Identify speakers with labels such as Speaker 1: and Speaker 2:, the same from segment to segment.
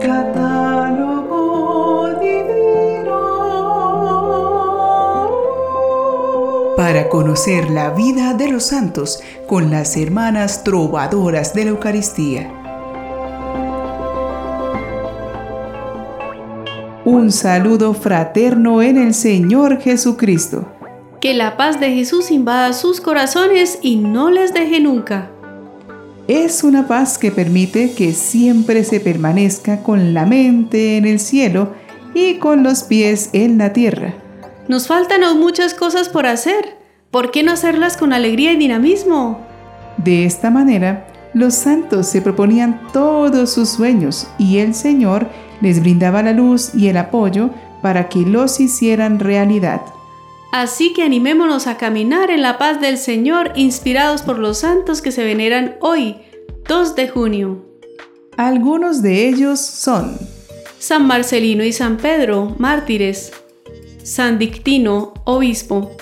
Speaker 1: Catálogo divino. Para conocer la vida de los santos con las hermanas trovadoras de la Eucaristía. Un saludo fraterno en el Señor Jesucristo.
Speaker 2: Que la paz de Jesús invada sus corazones y no les deje nunca.
Speaker 1: Es una paz que permite que siempre se permanezca con la mente en el cielo y con los pies en la tierra.
Speaker 2: Nos faltan aún muchas cosas por hacer. ¿Por qué no hacerlas con alegría y dinamismo?
Speaker 1: De esta manera, los santos se proponían todos sus sueños y el Señor les brindaba la luz y el apoyo para que los hicieran realidad.
Speaker 2: Así que animémonos a caminar en la paz del Señor inspirados por los santos que se veneran hoy, 2 de junio.
Speaker 1: Algunos de ellos son
Speaker 2: San Marcelino y San Pedro, mártires. San Dictino, obispo.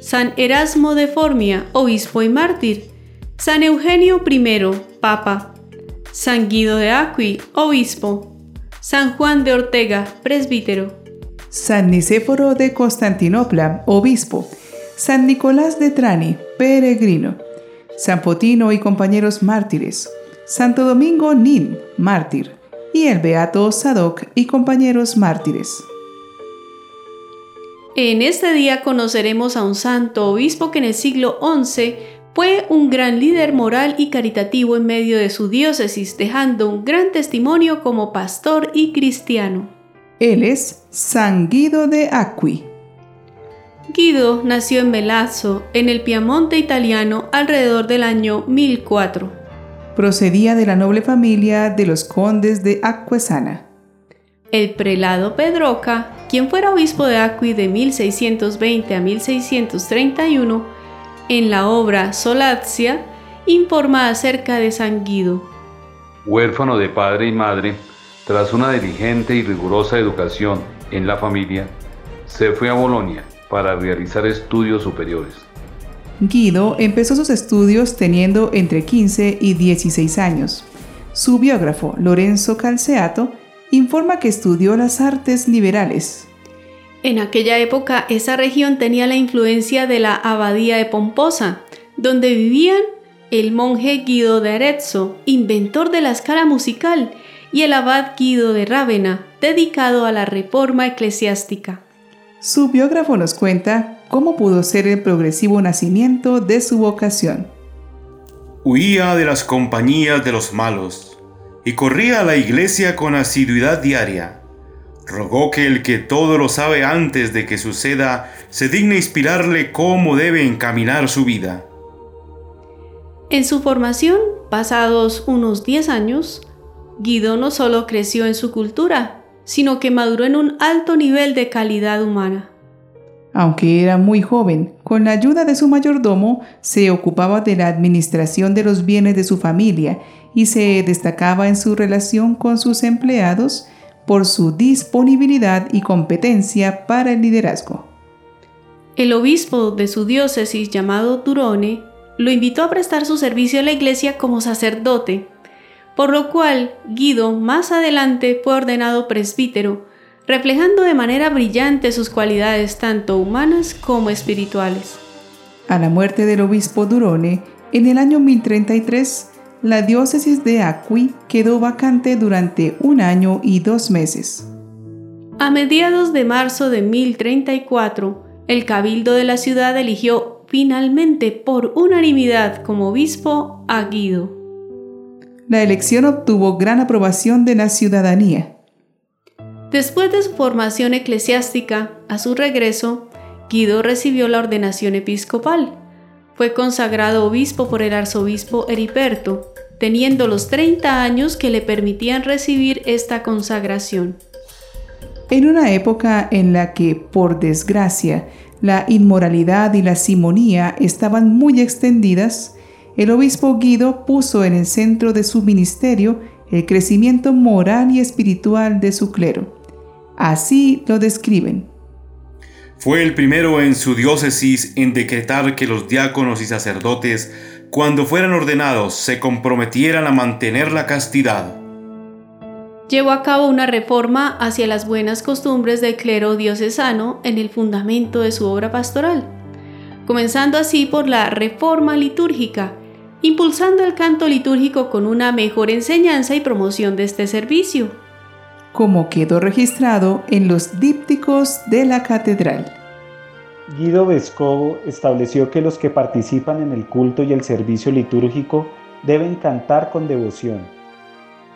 Speaker 2: San Erasmo de Formia, obispo y mártir. San Eugenio I, papa. San Guido de Acqui, obispo. San Juan de Ortega, presbítero.
Speaker 1: San Nicéforo de Constantinopla, obispo, San Nicolás de Trani, peregrino, San Potino y compañeros mártires, Santo Domingo Nin, mártir, y el Beato Sadoc y compañeros mártires.
Speaker 2: En este día conoceremos a un santo obispo que en el siglo XI fue un gran líder moral y caritativo en medio de su diócesis, dejando un gran testimonio como pastor y cristiano.
Speaker 1: Él es San Guido de Acqui.
Speaker 2: Guido nació en Melazzo, en el Piamonte italiano, alrededor del año 1004.
Speaker 1: Procedía de la noble familia de los condes de Acquesana.
Speaker 2: El prelado Pedroca, quien fuera obispo de Acqui de 1620 a 1631, en la obra Solazia, informa acerca de San Guido.
Speaker 3: Huérfano de padre y madre, tras una diligente y rigurosa educación en la familia, se fue a Bolonia para realizar estudios superiores.
Speaker 1: Guido empezó sus estudios teniendo entre 15 y 16 años. Su biógrafo, Lorenzo Calceato, informa que estudió las artes liberales.
Speaker 2: En aquella época esa región tenía la influencia de la abadía de Pomposa, donde vivían el monje Guido de Arezzo, inventor de la escala musical, y el abad Guido de Rávena, dedicado a la reforma eclesiástica.
Speaker 1: Su biógrafo nos cuenta cómo pudo ser el progresivo nacimiento de su vocación.
Speaker 4: Huía de las compañías de los malos y corría a la iglesia con asiduidad diaria. Rogó que el que todo lo sabe antes de que suceda se digne inspirarle cómo debe encaminar su vida.
Speaker 2: En su formación, pasados unos 10 años, Guido no solo creció en su cultura, sino que maduró en un alto nivel de calidad humana.
Speaker 1: Aunque era muy joven, con la ayuda de su mayordomo se ocupaba de la administración de los bienes de su familia y se destacaba en su relación con sus empleados por su disponibilidad y competencia para el liderazgo.
Speaker 2: El obispo de su diócesis llamado Durone lo invitó a prestar su servicio a la iglesia como sacerdote por lo cual Guido más adelante fue ordenado presbítero, reflejando de manera brillante sus cualidades tanto humanas como espirituales.
Speaker 1: A la muerte del obispo Durone, en el año 1033, la diócesis de Acqui quedó vacante durante un año y dos meses.
Speaker 2: A mediados de marzo de 1034, el cabildo de la ciudad eligió finalmente por unanimidad como obispo a Guido
Speaker 1: la elección obtuvo gran aprobación de la ciudadanía.
Speaker 2: Después de su formación eclesiástica, a su regreso, Guido recibió la ordenación episcopal. Fue consagrado obispo por el arzobispo Heriberto, teniendo los 30 años que le permitían recibir esta consagración.
Speaker 1: En una época en la que, por desgracia, la inmoralidad y la simonía estaban muy extendidas, el obispo Guido puso en el centro de su ministerio el crecimiento moral y espiritual de su clero. Así lo describen.
Speaker 4: Fue el primero en su diócesis en decretar que los diáconos y sacerdotes, cuando fueran ordenados, se comprometieran a mantener la castidad.
Speaker 2: llevó a cabo una reforma hacia las buenas costumbres del clero diocesano en el fundamento de su obra pastoral, comenzando así por la reforma litúrgica, impulsando el canto litúrgico con una mejor enseñanza y promoción de este servicio.
Speaker 1: Como quedó registrado en los dípticos de la catedral.
Speaker 5: Guido Vescovo estableció que los que participan en el culto y el servicio litúrgico deben cantar con devoción.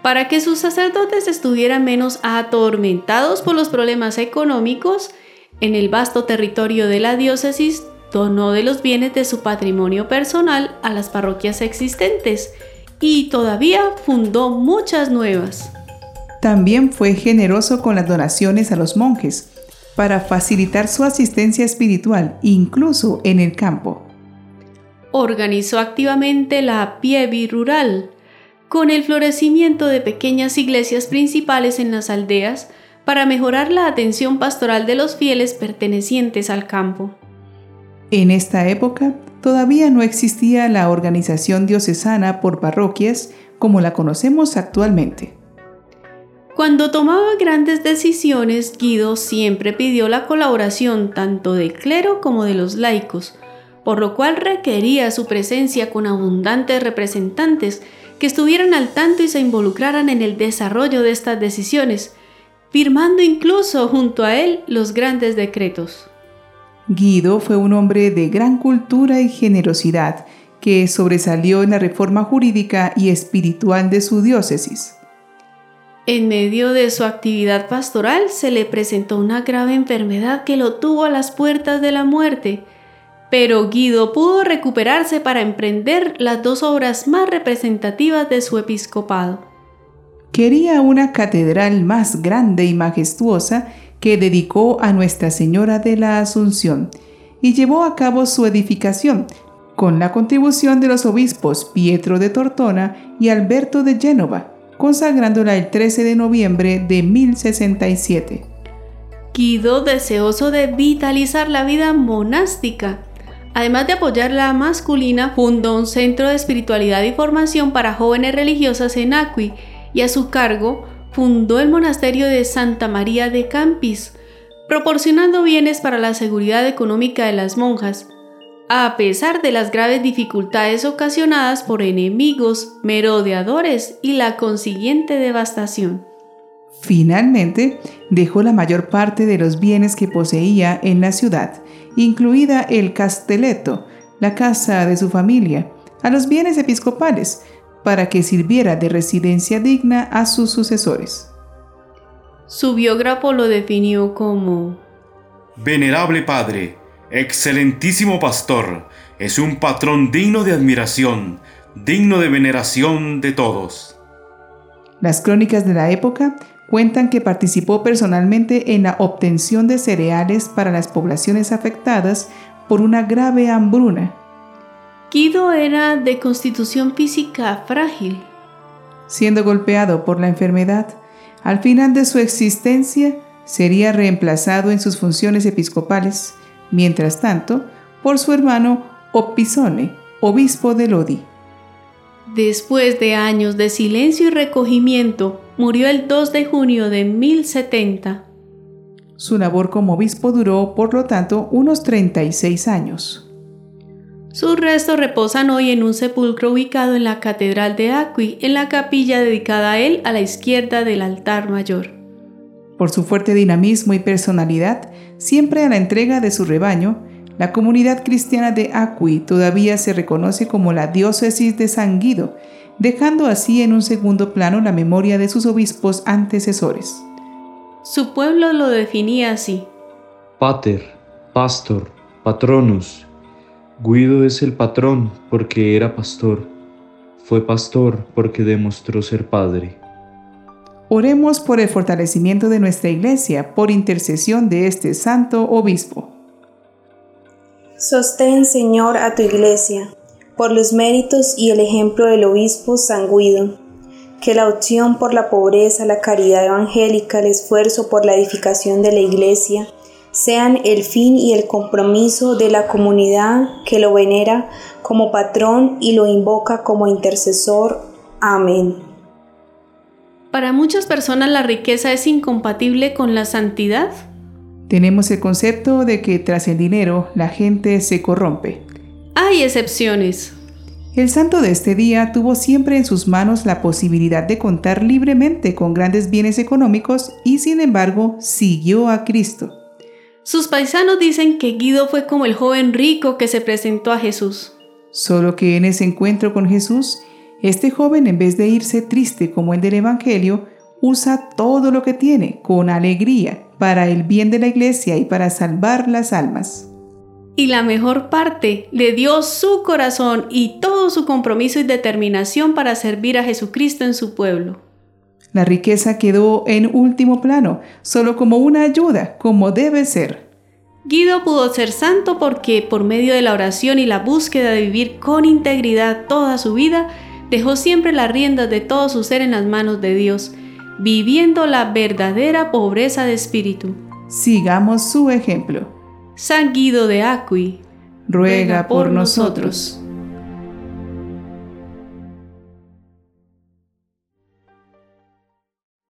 Speaker 2: Para que sus sacerdotes estuvieran menos atormentados por los problemas económicos, en el vasto territorio de la diócesis donó de los bienes de su patrimonio personal a las parroquias existentes y todavía fundó muchas nuevas.
Speaker 1: También fue generoso con las donaciones a los monjes para facilitar su asistencia espiritual, incluso en el campo.
Speaker 2: Organizó activamente la Pievi rural, con el florecimiento de pequeñas iglesias principales en las aldeas para mejorar la atención pastoral de los fieles pertenecientes al campo.
Speaker 1: En esta época todavía no existía la organización diocesana por parroquias como la conocemos actualmente.
Speaker 2: Cuando tomaba grandes decisiones, Guido siempre pidió la colaboración tanto del clero como de los laicos, por lo cual requería su presencia con abundantes representantes que estuvieran al tanto y se involucraran en el desarrollo de estas decisiones, firmando incluso junto a él los grandes decretos.
Speaker 1: Guido fue un hombre de gran cultura y generosidad que sobresalió en la reforma jurídica y espiritual de su diócesis.
Speaker 2: En medio de su actividad pastoral se le presentó una grave enfermedad que lo tuvo a las puertas de la muerte, pero Guido pudo recuperarse para emprender las dos obras más representativas de su episcopado.
Speaker 1: Quería una catedral más grande y majestuosa que dedicó a Nuestra Señora de la Asunción y llevó a cabo su edificación con la contribución de los obispos Pietro de Tortona y Alberto de Génova consagrándola el 13 de noviembre de 1067.
Speaker 2: Guido, deseoso de vitalizar la vida monástica, además de apoyar la masculina, fundó un centro de espiritualidad y formación para jóvenes religiosas en Acui y a su cargo fundó el monasterio de Santa María de Campis, proporcionando bienes para la seguridad económica de las monjas, a pesar de las graves dificultades ocasionadas por enemigos, merodeadores y la consiguiente devastación.
Speaker 1: Finalmente, dejó la mayor parte de los bienes que poseía en la ciudad, incluida el castelletto, la casa de su familia, a los bienes episcopales, para que sirviera de residencia digna a sus sucesores.
Speaker 2: Su biógrafo lo definió como
Speaker 4: Venerable Padre, Excelentísimo pastor, es un patrón digno de admiración, digno de veneración de todos.
Speaker 1: Las crónicas de la época cuentan que participó personalmente en la obtención de cereales para las poblaciones afectadas por una grave hambruna.
Speaker 2: Guido era de constitución física frágil.
Speaker 1: Siendo golpeado por la enfermedad, al final de su existencia sería reemplazado en sus funciones episcopales mientras tanto, por su hermano Opisone, obispo de Lodi.
Speaker 2: Después de años de silencio y recogimiento, murió el 2 de junio de 1070.
Speaker 1: Su labor como obispo duró, por lo tanto, unos 36 años.
Speaker 2: Sus restos reposan hoy en un sepulcro ubicado en la Catedral de Acqui, en la capilla dedicada a él a la izquierda del altar mayor.
Speaker 1: Por su fuerte dinamismo y personalidad, Siempre a la entrega de su rebaño, la comunidad cristiana de Acui todavía se reconoce como la diócesis de San Guido, dejando así en un segundo plano la memoria de sus obispos antecesores.
Speaker 2: Su pueblo lo definía así.
Speaker 6: Pater, pastor, patronus. Guido es el patrón porque era pastor. Fue pastor porque demostró ser padre.
Speaker 1: Oremos por el fortalecimiento de nuestra iglesia por intercesión de este santo obispo.
Speaker 7: Sostén, Señor, a tu iglesia, por los méritos y el ejemplo del obispo San Guido. Que la opción por la pobreza, la caridad evangélica, el esfuerzo por la edificación de la iglesia, sean el fin y el compromiso de la comunidad que lo venera como patrón y lo invoca como intercesor. Amén.
Speaker 2: Para muchas personas la riqueza es incompatible con la santidad.
Speaker 1: Tenemos el concepto de que tras el dinero la gente se corrompe.
Speaker 2: Hay excepciones.
Speaker 1: El santo de este día tuvo siempre en sus manos la posibilidad de contar libremente con grandes bienes económicos y sin embargo siguió a Cristo.
Speaker 2: Sus paisanos dicen que Guido fue como el joven rico que se presentó a Jesús.
Speaker 1: Solo que en ese encuentro con Jesús, este joven en vez de irse triste como el del Evangelio, usa todo lo que tiene con alegría para el bien de la iglesia y para salvar las almas.
Speaker 2: Y la mejor parte, le dio su corazón y todo su compromiso y determinación para servir a Jesucristo en su pueblo.
Speaker 1: La riqueza quedó en último plano, solo como una ayuda, como debe ser.
Speaker 2: Guido pudo ser santo porque, por medio de la oración y la búsqueda de vivir con integridad toda su vida, dejó siempre las riendas de todo su ser en las manos de Dios, viviendo la verdadera pobreza de espíritu.
Speaker 1: Sigamos su ejemplo.
Speaker 2: San Guido de Acui,
Speaker 1: ruega por nosotros.